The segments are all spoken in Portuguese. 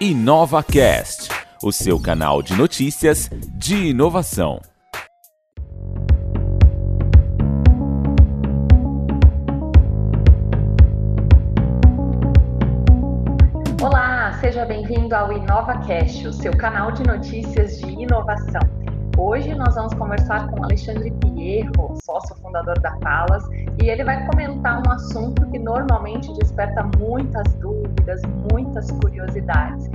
InovaCast, o seu canal de notícias de inovação. Olá, seja bem-vindo ao InovaCast, o seu canal de notícias de inovação. Hoje nós vamos conversar com Alexandre Pierro, sócio fundador da Palas, e ele vai comentar um assunto que normalmente desperta muitas dúvidas, muitas curiosidades.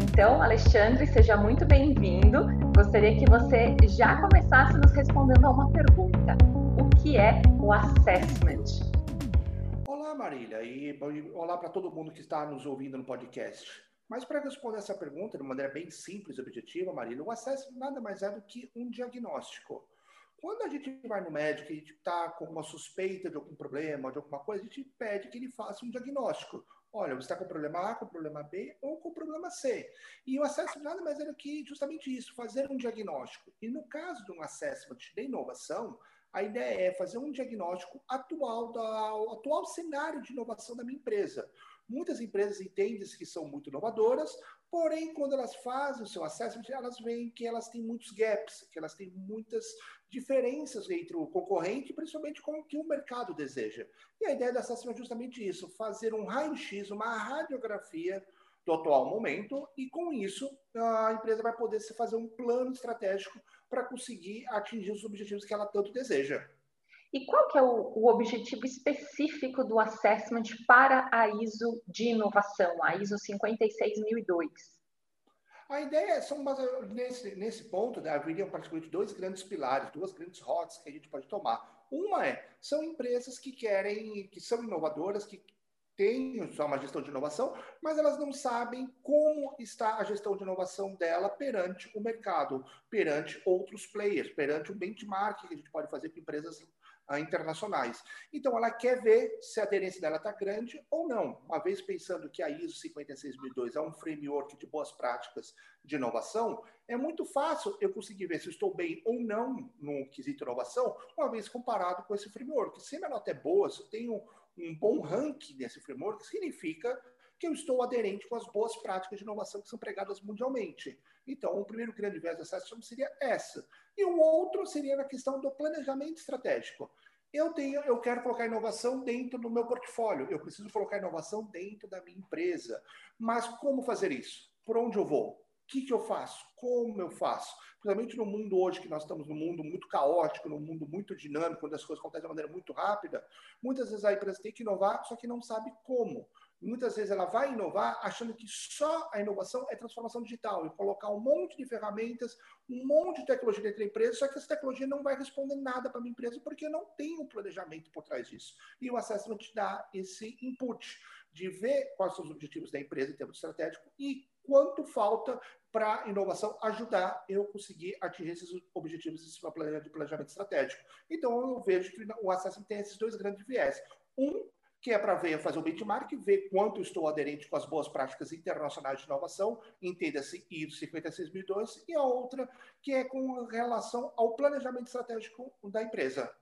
Então, Alexandre, seja muito bem-vindo. Gostaria que você já começasse nos respondendo a uma pergunta: o que é o assessment? Olá, Marília, e olá para todo mundo que está nos ouvindo no podcast. Mas para responder essa pergunta de maneira bem simples e objetiva, Marília, o acesso nada mais é do que um diagnóstico. Quando a gente vai no médico e está com uma suspeita de algum problema, de alguma coisa, a gente pede que ele faça um diagnóstico. Olha, você está com problema A, com problema B ou com problema C. E o acesso nada mais é do que justamente isso, fazer um diagnóstico. E no caso de um assessment de inovação, a ideia é fazer um diagnóstico atual do atual cenário de inovação da minha empresa. Muitas empresas entendem que são muito inovadoras, porém, quando elas fazem o seu assessment, elas veem que elas têm muitos gaps, que elas têm muitas diferenças entre o concorrente, principalmente com o que o mercado deseja. E a ideia do assessment é justamente isso: fazer um raio-x, uma radiografia do atual momento, e com isso a empresa vai poder fazer um plano estratégico para conseguir atingir os objetivos que ela tanto deseja. E qual que é o, o, objetivo específico do assessment para a ISO de inovação, a ISO 56002? A ideia é, são nesse, nesse ponto, né, haveriam praticamente dois grandes pilares, duas grandes rotas que a gente pode tomar. Uma é, são empresas que querem, que são inovadoras, que têm só uma gestão de inovação, mas elas não sabem como está a gestão de inovação dela perante o mercado, perante outros players, perante o benchmark que a gente pode fazer com empresas internacionais. Então, ela quer ver se a aderência dela está grande ou não. Uma vez pensando que a ISO 56002 é um framework de boas práticas de inovação, é muito fácil eu conseguir ver se estou bem ou não no quesito inovação, uma vez comparado com esse framework. Se minha nota é boa, se eu tenho um bom ranking nesse framework, significa que eu estou aderente com as boas práticas de inovação que são pregadas mundialmente. Então, o primeiro grande viés dessa ação seria essa. E o outro seria na questão do planejamento estratégico. Eu tenho, eu quero colocar inovação dentro do meu portfólio. Eu preciso colocar inovação dentro da minha empresa. Mas como fazer isso? Por onde eu vou? O que, que eu faço? Como eu faço? Principalmente no mundo hoje, que nós estamos num mundo muito caótico, num mundo muito dinâmico, onde as coisas acontecem de maneira muito rápida, muitas vezes a empresa tem que inovar, só que não sabe como. Muitas vezes ela vai inovar achando que só a inovação é transformação digital e colocar um monte de ferramentas, um monte de tecnologia dentro da empresa, só que essa tecnologia não vai responder nada para a minha empresa porque não tem um planejamento por trás disso. E o acesso não te dá esse input de ver quais são os objetivos da empresa em termos estratégicos e quanto falta para a inovação ajudar eu conseguir atingir esses objetivos desse planejamento estratégico. Então, eu vejo que o acesso tem esses dois grandes viés. Um que é para ver, fazer o benchmark, ver quanto estou aderente com as boas práticas internacionais de inovação, entenda-se ISO 56002, e a outra, que é com relação ao planejamento estratégico da empresa.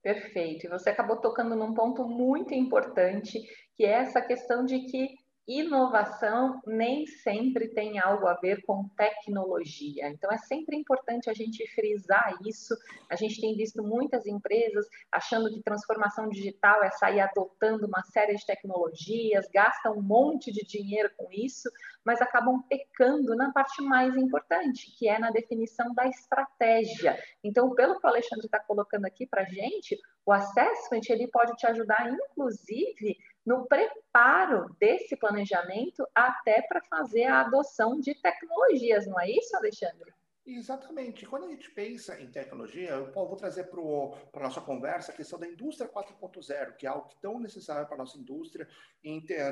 Perfeito. E você acabou tocando num ponto muito importante, que é essa questão de que inovação nem sempre tem algo a ver com tecnologia. Então, é sempre importante a gente frisar isso. A gente tem visto muitas empresas achando que transformação digital é sair adotando uma série de tecnologias, gastam um monte de dinheiro com isso, mas acabam pecando na parte mais importante, que é na definição da estratégia. Então, pelo que o Alexandre está colocando aqui para a gente, o assessment ele pode te ajudar, inclusive, no preparo desse planejamento até para fazer a adoção de tecnologias, não é isso, Alexandre? Exatamente. Quando a gente pensa em tecnologia, eu vou trazer para a nossa conversa a questão da indústria 4.0, que é algo tão necessário para a nossa indústria,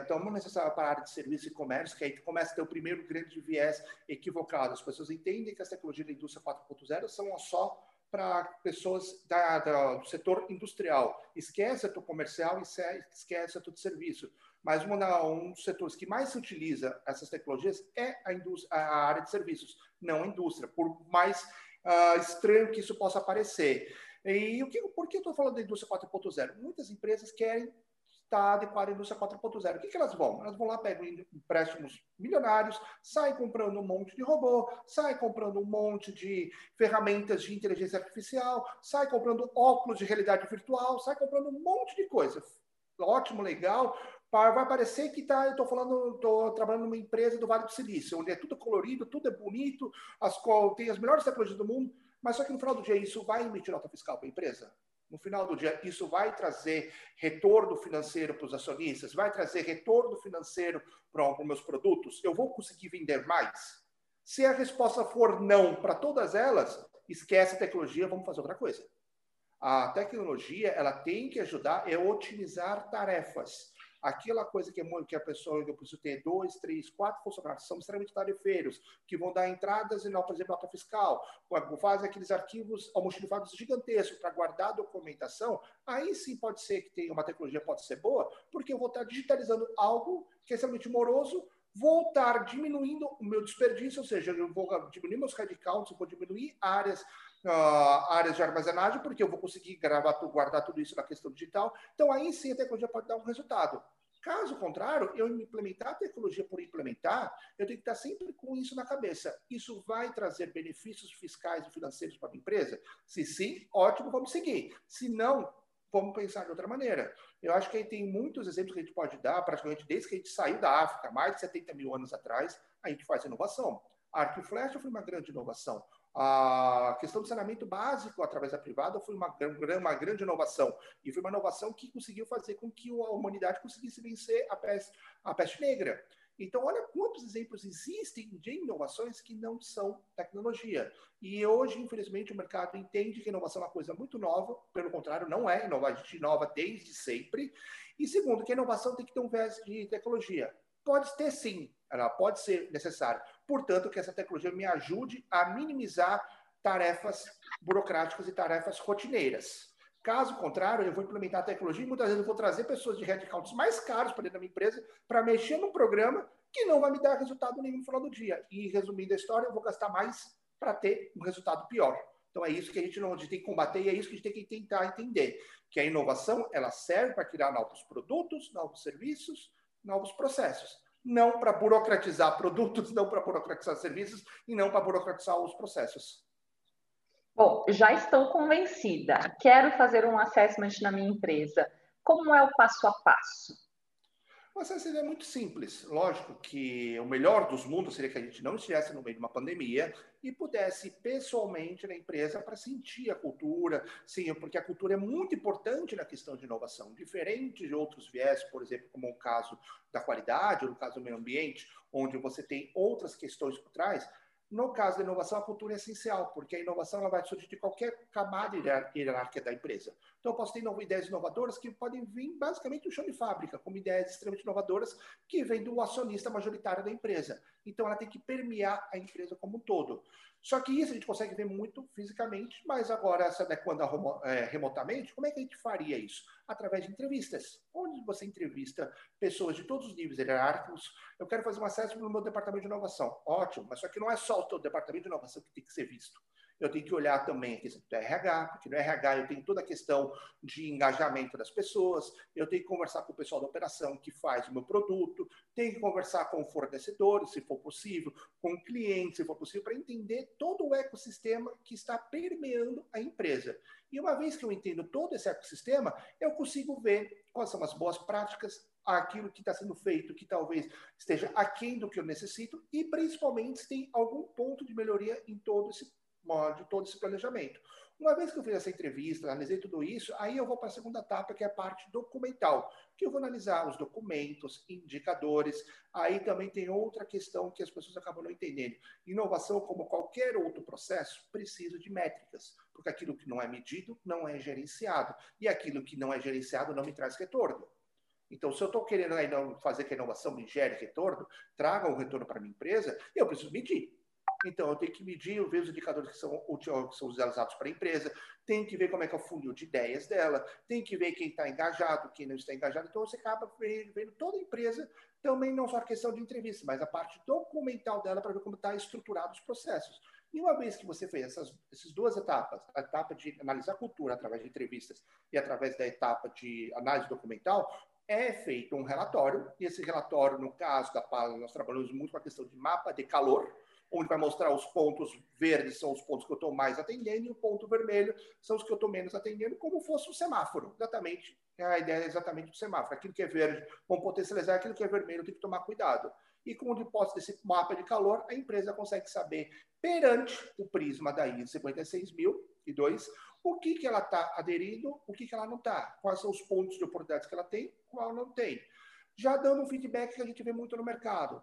tão necessário para a área de serviço e comércio, que aí começa a ter o primeiro grande viés equivocado. As pessoas entendem que as tecnologias da indústria 4.0 são só para pessoas da, da, do setor industrial. Esquece o comercial e esquece o de serviço. Mas uma, um dos setores que mais se utiliza essas tecnologias é a, a área de serviços, não a indústria, por mais uh, estranho que isso possa parecer. E o que, por que eu estou falando da indústria 4.0? Muitas empresas querem está adequada à indústria 4.0. O que, que elas vão? Elas vão lá, pegam empréstimos milionários, saem comprando um monte de robô, saem comprando um monte de ferramentas de inteligência artificial, saem comprando óculos de realidade virtual, saem comprando um monte de coisa. Ótimo, legal. Vai parecer que tá, eu estou falando, estou trabalhando numa empresa do Vale do Silício, onde é tudo colorido, tudo é bonito, as, tem as melhores tecnologias do mundo, mas só que no final do dia isso vai emitir nota fiscal para a empresa? No final do dia, isso vai trazer retorno financeiro para os acionistas? Vai trazer retorno financeiro para os meus produtos? Eu vou conseguir vender mais? Se a resposta for não para todas elas, esquece a tecnologia, vamos fazer outra coisa. A tecnologia ela tem que ajudar a otimizar tarefas aquela coisa que, é, que a pessoa, eu preciso ter dois, três, quatro funcionários, são extremamente tarefeiros, que vão dar entradas e não, por exemplo, nota fiscal, fazem aqueles arquivos almoxarifados gigantescos para guardar a documentação, aí sim pode ser que tenha uma tecnologia, pode ser boa, porque eu vou estar digitalizando algo que é extremamente moroso, vou estar diminuindo o meu desperdício, ou seja, eu vou diminuir meus headcounts, vou diminuir áreas Uh, áreas de armazenagem, porque eu vou conseguir gravar, guardar tudo isso na questão digital. Então, aí sim a tecnologia pode dar um resultado. Caso contrário, eu implementar a tecnologia por implementar, eu tenho que estar sempre com isso na cabeça. Isso vai trazer benefícios fiscais e financeiros para a empresa? Se sim, ótimo, vamos seguir. Se não, vamos pensar de outra maneira. Eu acho que aí tem muitos exemplos que a gente pode dar, praticamente desde que a gente saiu da África, mais de 70 mil anos atrás, a gente faz inovação. Arco e flecha foi uma grande inovação. A questão do saneamento básico através da privada foi uma, uma grande inovação. E foi uma inovação que conseguiu fazer com que a humanidade conseguisse vencer a peste, a peste negra. Então, olha quantos exemplos existem de inovações que não são tecnologia. E hoje, infelizmente, o mercado entende que inovação é uma coisa muito nova, pelo contrário, não é a gente inova desde sempre. E segundo, que a inovação tem que ter um viés de tecnologia. Pode ter sim, ela pode ser necessária. Portanto, que essa tecnologia me ajude a minimizar tarefas burocráticas e tarefas rotineiras. Caso contrário, eu vou implementar a tecnologia e muitas vezes eu vou trazer pessoas de headcounts mais caros para dentro da minha empresa para mexer num programa que não vai me dar resultado nenhum no final do dia. E resumindo a história, eu vou gastar mais para ter um resultado pior. Então é isso que a gente não a gente tem que combater e é isso que a gente tem que tentar entender, que a inovação ela serve para criar novos produtos, novos serviços, novos processos. Não para burocratizar produtos, não para burocratizar serviços e não para burocratizar os processos. Bom, já estou convencida. Quero fazer um assessment na minha empresa. Como é o passo a passo? O assessment é muito simples. Lógico que o melhor dos mundos seria que a gente não estivesse no meio de uma pandemia e pudesse pessoalmente na empresa para sentir a cultura, sim, porque a cultura é muito importante na questão de inovação, diferente de outros viés, por exemplo, como o caso da qualidade ou no caso do meio ambiente, onde você tem outras questões por trás. No caso da inovação, a cultura é essencial, porque a inovação ela vai surgir de qualquer camada hierárquica da empresa. Então, eu posso ter ideias inovadoras que podem vir basicamente do chão de fábrica, como ideias extremamente inovadoras que vêm do acionista majoritário da empresa. Então, ela tem que permear a empresa como um todo. Só que isso a gente consegue ver muito fisicamente, mas agora, se adequando é, remotamente, como é que a gente faria isso? Através de entrevistas, onde você entrevista pessoas de todos os níveis hierárquicos. Eu quero fazer uma acesso no meu departamento de inovação. Ótimo, mas só que não é só o teu departamento de inovação que tem que ser visto eu tenho que olhar também a questão do RH, porque no RH eu tenho toda a questão de engajamento das pessoas, eu tenho que conversar com o pessoal da operação que faz o meu produto, tenho que conversar com fornecedores, se for possível, com clientes, se for possível, para entender todo o ecossistema que está permeando a empresa. E uma vez que eu entendo todo esse ecossistema, eu consigo ver quais são as boas práticas, aquilo que está sendo feito que talvez esteja aquém do que eu necessito e principalmente se tem algum ponto de melhoria em todo esse de todo esse planejamento. Uma vez que eu fiz essa entrevista, analisei tudo isso, aí eu vou para a segunda etapa, que é a parte documental, que eu vou analisar os documentos, indicadores. Aí também tem outra questão que as pessoas acabam não entendendo. Inovação, como qualquer outro processo, precisa de métricas, porque aquilo que não é medido não é gerenciado, e aquilo que não é gerenciado não me traz retorno. Então, se eu estou querendo fazer que a inovação me gere retorno, traga um retorno para a minha empresa, eu preciso medir. Então, eu tenho que medir, ver os indicadores que são, que são utilizados para a empresa, tenho que ver como é que é o funil de ideias dela, tem que ver quem está engajado, quem não está engajado. Então, você acaba vendo toda a empresa, também não só a questão de entrevista, mas a parte documental dela para ver como está estruturado os processos. E uma vez que você fez essas, essas duas etapas, a etapa de analisar a cultura através de entrevistas e através da etapa de análise documental, é feito um relatório, e esse relatório, no caso da PAL, nós trabalhamos muito com a questão de mapa de calor, onde vai mostrar os pontos verdes são os pontos que eu estou mais atendendo e o ponto vermelho são os que eu estou menos atendendo, como fosse um semáforo. Exatamente, a ideia é exatamente do semáforo. Aquilo que é verde, vamos potencializar, aquilo que é vermelho tem que tomar cuidado. E com o depósito desse mapa de calor, a empresa consegue saber, perante o prisma da ISO 56002, o que, que ela está aderindo, o que, que ela não está, quais são os pontos de oportunidades que ela tem, qual não tem. Já dando um feedback que a gente vê muito no mercado,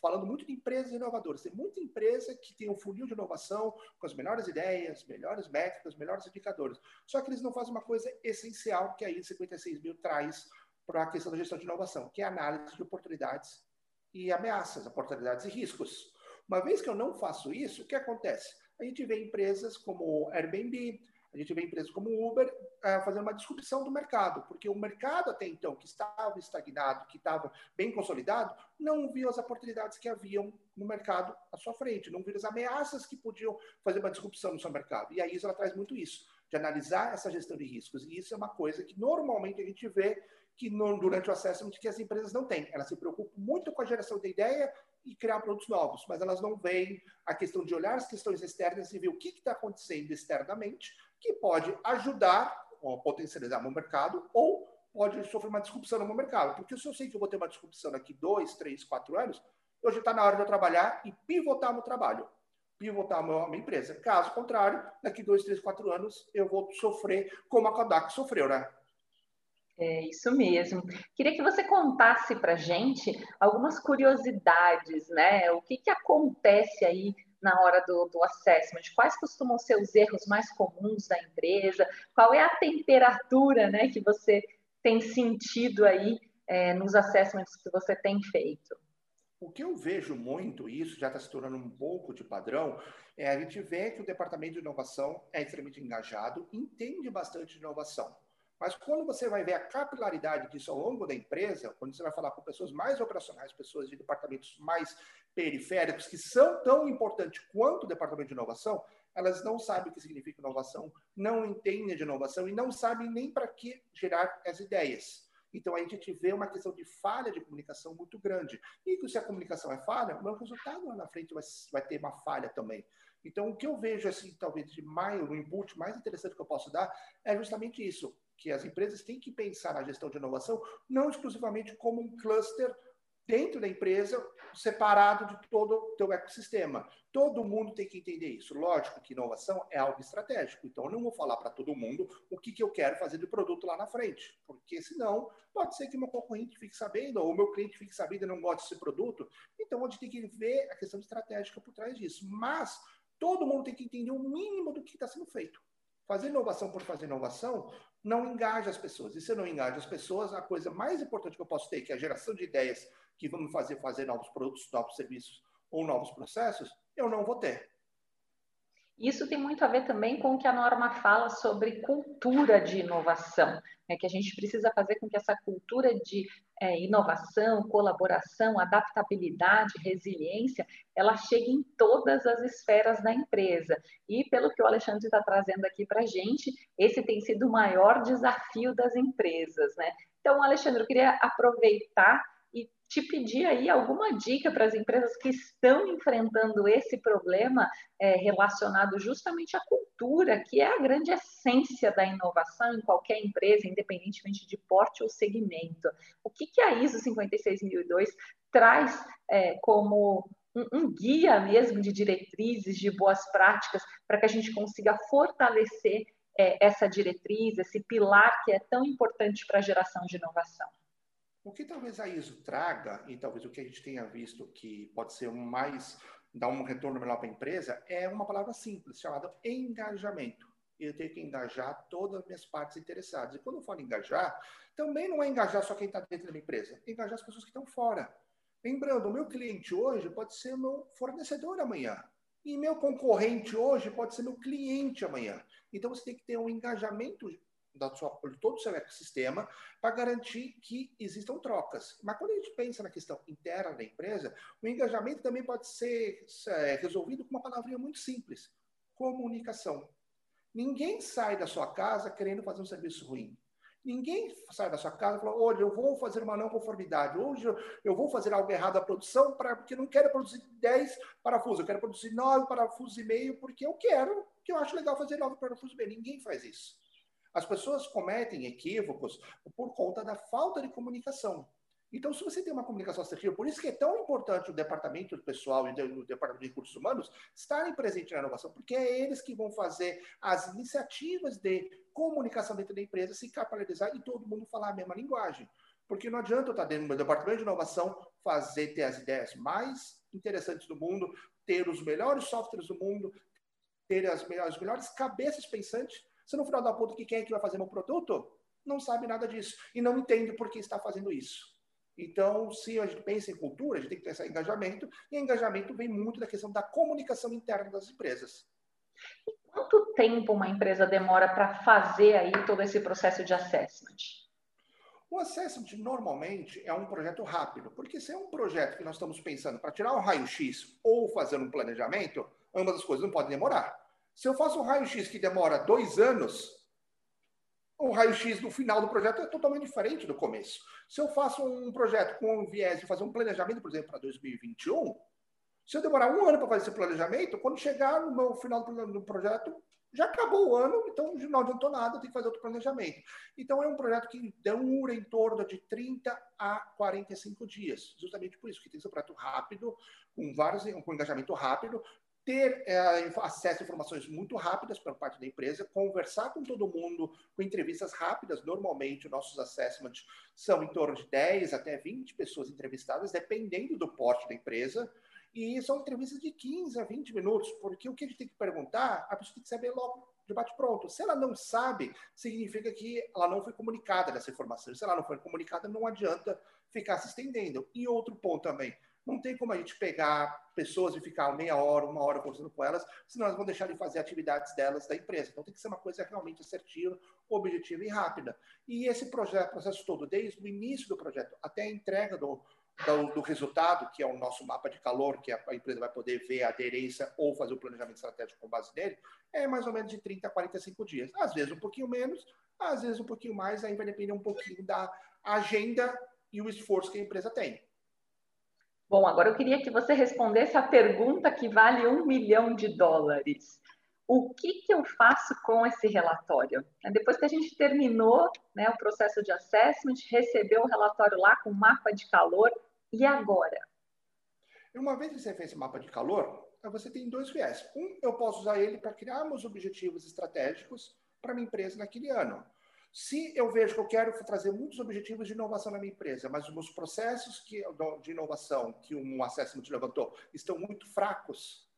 falando muito de empresas inovadoras. Tem muita empresa que tem um funil de inovação com as melhores ideias, melhores métricas, melhores indicadores. Só que eles não fazem uma coisa essencial que a ISO 56 mil traz para a questão da gestão de inovação, que é a análise de oportunidades e ameaças, oportunidades e riscos. Uma vez que eu não faço isso, o que acontece? a gente vê empresas como Airbnb, a gente vê empresas como Uber uh, fazendo uma disrupção do mercado, porque o mercado até então, que estava estagnado, que estava bem consolidado, não viu as oportunidades que haviam no mercado à sua frente, não viu as ameaças que podiam fazer uma disrupção no seu mercado. E a ISO ela traz muito isso, de analisar essa gestão de riscos. E isso é uma coisa que normalmente a gente vê que no, durante o assessment que as empresas não têm. Elas se preocupam muito com a geração de ideia e criar produtos novos, mas elas não veem a questão de olhar as questões externas e ver o que está acontecendo externamente, que pode ajudar ou potencializar meu mercado ou pode sofrer uma disrupção no meu mercado. Porque se eu sei que eu vou ter uma disrupção daqui dois, três, quatro anos, hoje está na hora de eu trabalhar e pivotar meu trabalho, pivotar a minha empresa. Caso contrário, daqui dois, três, quatro anos eu vou sofrer como a Kodak sofreu, né? É isso mesmo. Queria que você contasse para gente algumas curiosidades, né? O que, que acontece aí na hora do, do assessment? Quais costumam ser os erros mais comuns da empresa? Qual é a temperatura, né, que você tem sentido aí é, nos assessments que você tem feito? O que eu vejo muito, e isso já está se tornando um pouco de padrão, é a gente vê que o departamento de inovação é extremamente engajado, entende bastante de inovação. Mas quando você vai ver a capilaridade disso ao longo da empresa, quando você vai falar com pessoas mais operacionais, pessoas de departamentos mais periféricos, que são tão importantes quanto o departamento de inovação, elas não sabem o que significa inovação, não entendem de inovação e não sabem nem para que gerar as ideias. Então a gente vê uma questão de falha de comunicação muito grande. E se a comunicação é falha, o meu resultado lá na frente vai, vai ter uma falha também. Então, o que eu vejo, assim, talvez de mais, o input mais interessante que eu posso dar é justamente isso que as empresas têm que pensar na gestão de inovação não exclusivamente como um cluster dentro da empresa, separado de todo o teu ecossistema. Todo mundo tem que entender isso. Lógico que inovação é algo estratégico, então eu não vou falar para todo mundo o que, que eu quero fazer de produto lá na frente, porque senão pode ser que meu concorrente fique sabendo, ou meu cliente fique sabendo e não goste desse produto. Então a gente tem que ver a questão estratégica por trás disso. Mas todo mundo tem que entender o mínimo do que está sendo feito. Fazer inovação por fazer inovação não engaja as pessoas. E se eu não engajo as pessoas, a coisa mais importante que eu posso ter, que é a geração de ideias que vão me fazer fazer novos produtos, novos serviços ou novos processos, eu não vou ter. Isso tem muito a ver também com o que a norma fala sobre cultura de inovação, né? que a gente precisa fazer com que essa cultura de é, inovação, colaboração, adaptabilidade, resiliência, ela chegue em todas as esferas da empresa. E pelo que o Alexandre está trazendo aqui para a gente, esse tem sido o maior desafio das empresas. Né? Então, Alexandre, eu queria aproveitar te pedir aí alguma dica para as empresas que estão enfrentando esse problema é, relacionado justamente à cultura, que é a grande essência da inovação em qualquer empresa, independentemente de porte ou segmento. O que, que a ISO 56002 traz é, como um, um guia mesmo de diretrizes, de boas práticas, para que a gente consiga fortalecer é, essa diretriz, esse pilar que é tão importante para a geração de inovação? O que talvez a ISO traga, e talvez o que a gente tenha visto que pode ser mais, dar um retorno melhor para a empresa, é uma palavra simples, chamada engajamento. Eu tenho que engajar todas as minhas partes interessadas. E quando eu falo engajar, também não é engajar só quem está dentro da minha empresa, é engajar as pessoas que estão fora. Lembrando, o meu cliente hoje pode ser meu fornecedor amanhã. E meu concorrente hoje pode ser meu cliente amanhã. Então você tem que ter um engajamento da sua, de todo o seu ecossistema para garantir que existam trocas. Mas quando a gente pensa na questão interna da empresa, o engajamento também pode ser é, resolvido com uma palavrinha muito simples: comunicação. Ninguém sai da sua casa querendo fazer um serviço ruim. Ninguém sai da sua casa e fala, olha, eu vou fazer uma não conformidade, hoje eu vou fazer algo errado à produção pra, porque não quero produzir 10 parafusos, eu quero produzir 9 parafusos e meio porque eu quero, que eu acho legal fazer 9 parafusos e meio. Ninguém faz isso. As pessoas cometem equívocos por conta da falta de comunicação. Então, se você tem uma comunicação assertiva, por isso que é tão importante o departamento pessoal e o departamento de recursos humanos estarem presentes na inovação, porque é eles que vão fazer as iniciativas de comunicação dentro da empresa se capitalizar e todo mundo falar a mesma linguagem. Porque não adianta eu estar dentro do meu departamento de inovação, fazer ter as ideias mais interessantes do mundo, ter os melhores softwares do mundo, ter as melhores, as melhores cabeças pensantes, se no final da ponta que quem é que vai fazer meu produto não sabe nada disso e não entende por que está fazendo isso. Então, se a gente pensa em cultura, a gente tem que pensar em engajamento, e engajamento vem muito da questão da comunicação interna das empresas. E quanto tempo uma empresa demora para fazer aí todo esse processo de assessment? O assessment normalmente é um projeto rápido, porque se é um projeto que nós estamos pensando para tirar um raio-x ou fazer um planejamento, ambas as coisas não podem demorar. Se eu faço um raio-x que demora dois anos, o raio-x no final do projeto é totalmente diferente do começo. Se eu faço um projeto com um viés de fazer um planejamento, por exemplo, para 2021, se eu demorar um ano para fazer esse planejamento, quando chegar no final do projeto, já acabou o ano, então não adiantou nada, tem que fazer outro planejamento. Então é um projeto que dura em torno de 30 a 45 dias, justamente por isso, que tem que ser um projeto rápido, com vários, com engajamento rápido, ter é, acesso a informações muito rápidas por parte da empresa, conversar com todo mundo, com entrevistas rápidas. Normalmente, nossos assessments são em torno de 10 até 20 pessoas entrevistadas, dependendo do porte da empresa. E são entrevistas de 15 a 20 minutos, porque o que a gente tem que perguntar, a pessoa tem que saber logo de bate-pronto. Se ela não sabe, significa que ela não foi comunicada dessa informação. Se ela não foi comunicada, não adianta ficar se estendendo. E outro ponto também, não tem como a gente pegar pessoas e ficar meia hora, uma hora conversando com elas, senão elas vão deixar de fazer atividades delas da empresa. Então tem que ser uma coisa realmente assertiva, objetiva e rápida. E esse projeto, processo todo, desde o início do projeto até a entrega do, do, do, resultado, que é o nosso mapa de calor, que a, empresa vai poder ver a aderência ou fazer o planejamento estratégico com base nele, é mais ou menos de 30 a 45 dias. Às vezes um pouquinho menos, às vezes um pouquinho mais, aí vai depender um pouquinho da agenda e o esforço que a empresa tem. Bom, agora eu queria que você respondesse a pergunta que vale um milhão de dólares. O que, que eu faço com esse relatório? Depois que a gente terminou né, o processo de assessment, recebeu o relatório lá com mapa de calor, e agora? Uma vez que você fez esse mapa de calor, você tem dois viés. Um, eu posso usar ele para criarmos objetivos estratégicos para minha empresa naquele ano. Se eu vejo que eu quero trazer muitos objetivos de inovação na minha empresa, mas os meus processos que, de inovação que um assessment levantou estão muito fracos,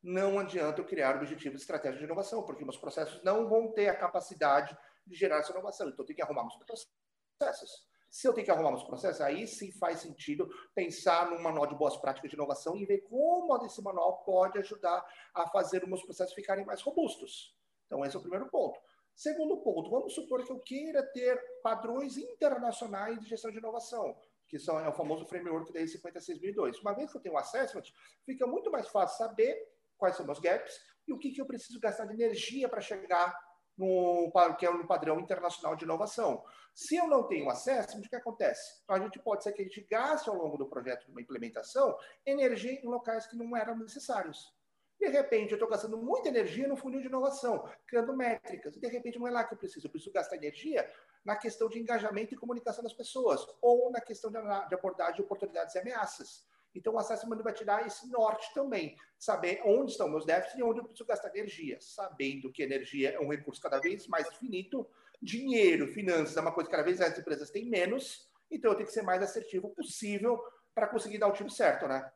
não adianta eu criar objetivos estratégicos de inovação, porque meus processos não vão ter a capacidade de gerar essa inovação. Então, eu tenho que arrumar meus processos. Se eu tenho que arrumar meus processos, aí sim faz sentido pensar num manual de boas práticas de inovação e ver como esse manual pode ajudar a fazer os meus processos ficarem mais robustos. Então, esse é o primeiro ponto. Segundo ponto, vamos supor que eu queira ter padrões internacionais de gestão de inovação, que são, é o famoso framework da 56002. Uma vez que eu tenho o assessment, fica muito mais fácil saber quais são meus gaps e o que, que eu preciso gastar de energia para chegar no, que é no padrão internacional de inovação. Se eu não tenho assessment, o que acontece? A gente pode ser que a gente gaste ao longo do projeto de uma implementação energia em locais que não eram necessários. De repente, eu estou gastando muita energia no funil de inovação, criando métricas. E de repente, não é lá que eu preciso. Eu preciso gastar energia na questão de engajamento e comunicação das pessoas, ou na questão de abordagem de oportunidades e ameaças. Então, o assessment vai te dar esse norte também, saber onde estão meus déficits e onde eu preciso gastar energia, sabendo que energia é um recurso cada vez mais finito, dinheiro, finanças é uma coisa que cada vez mais as empresas têm menos, então eu tenho que ser mais assertivo possível para conseguir dar o tiro certo, né?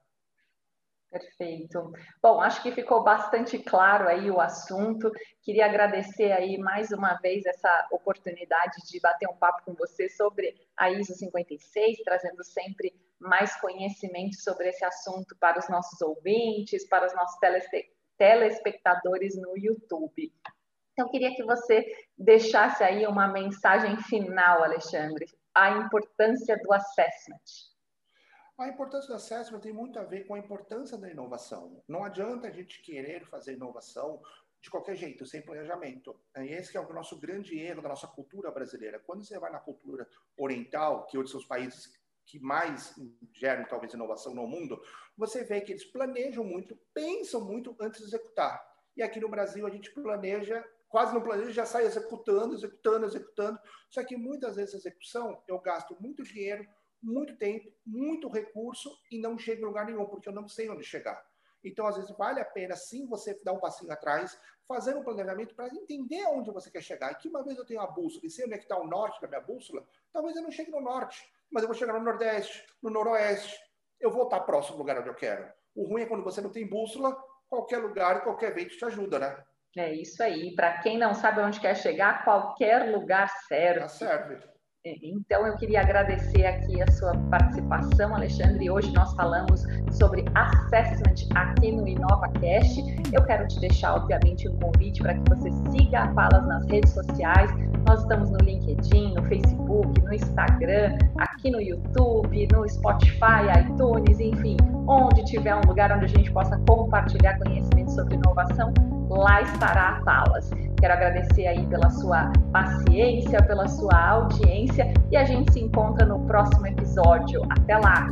Perfeito. Bom, acho que ficou bastante claro aí o assunto. Queria agradecer aí mais uma vez essa oportunidade de bater um papo com você sobre a ISO 56, trazendo sempre mais conhecimento sobre esse assunto para os nossos ouvintes, para os nossos telespectadores no YouTube. Então, queria que você deixasse aí uma mensagem final, Alexandre, a importância do assessment. A importância do assessment tem muito a ver com a importância da inovação. Não adianta a gente querer fazer inovação de qualquer jeito, sem planejamento. Esse é o nosso grande erro da nossa cultura brasileira. Quando você vai na cultura oriental, que outros são os países que mais geram talvez inovação no mundo, você vê que eles planejam muito, pensam muito antes de executar. E aqui no Brasil a gente planeja, quase não planeja, já sai executando, executando, executando. Só que muitas vezes a execução eu gasto muito dinheiro, muito tempo, muito recurso e não chego em lugar nenhum, porque eu não sei onde chegar. Então, às vezes, vale a pena sim você dar um passinho atrás, fazer um planejamento para entender aonde você quer chegar. E que uma vez eu tenho a bússola e sei onde é que está o norte da minha bússola, talvez eu não chegue no norte, mas eu vou chegar no nordeste, no noroeste. Eu vou estar próximo do lugar onde eu quero. O ruim é quando você não tem bússola, qualquer lugar e qualquer vento te ajuda, né? É isso aí. Para quem não sabe onde quer chegar, qualquer lugar serve. Já serve. Então, eu queria agradecer aqui a sua participação, Alexandre. Hoje nós falamos sobre assessment aqui no InovaCast. Eu quero te deixar, obviamente, um convite para que você siga a Palas nas redes sociais. Nós estamos no LinkedIn, no Facebook, no Instagram, aqui no YouTube, no Spotify, iTunes, enfim, onde tiver um lugar onde a gente possa compartilhar conhecimento sobre inovação, lá estará a Palas. Quero agradecer aí pela sua paciência, pela sua audiência e a gente se encontra no próximo episódio. Até lá!